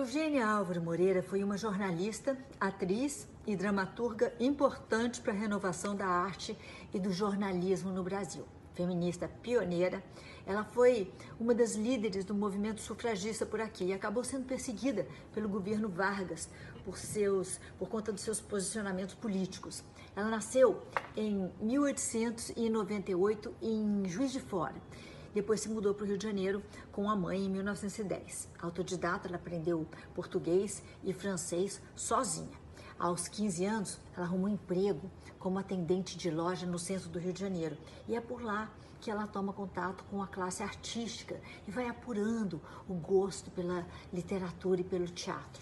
Eugênia Álvaro Moreira foi uma jornalista, atriz e dramaturga importante para a renovação da arte e do jornalismo no Brasil. Feminista pioneira, ela foi uma das líderes do movimento sufragista por aqui e acabou sendo perseguida pelo governo Vargas por, seus, por conta dos seus posicionamentos políticos. Ela nasceu em 1898 em Juiz de Fora depois se mudou para o Rio de Janeiro com a mãe em 1910. Autodidata, ela aprendeu português e francês sozinha. Aos 15 anos, ela arrumou um emprego como atendente de loja no centro do Rio de Janeiro. E é por lá que ela toma contato com a classe artística e vai apurando o gosto pela literatura e pelo teatro.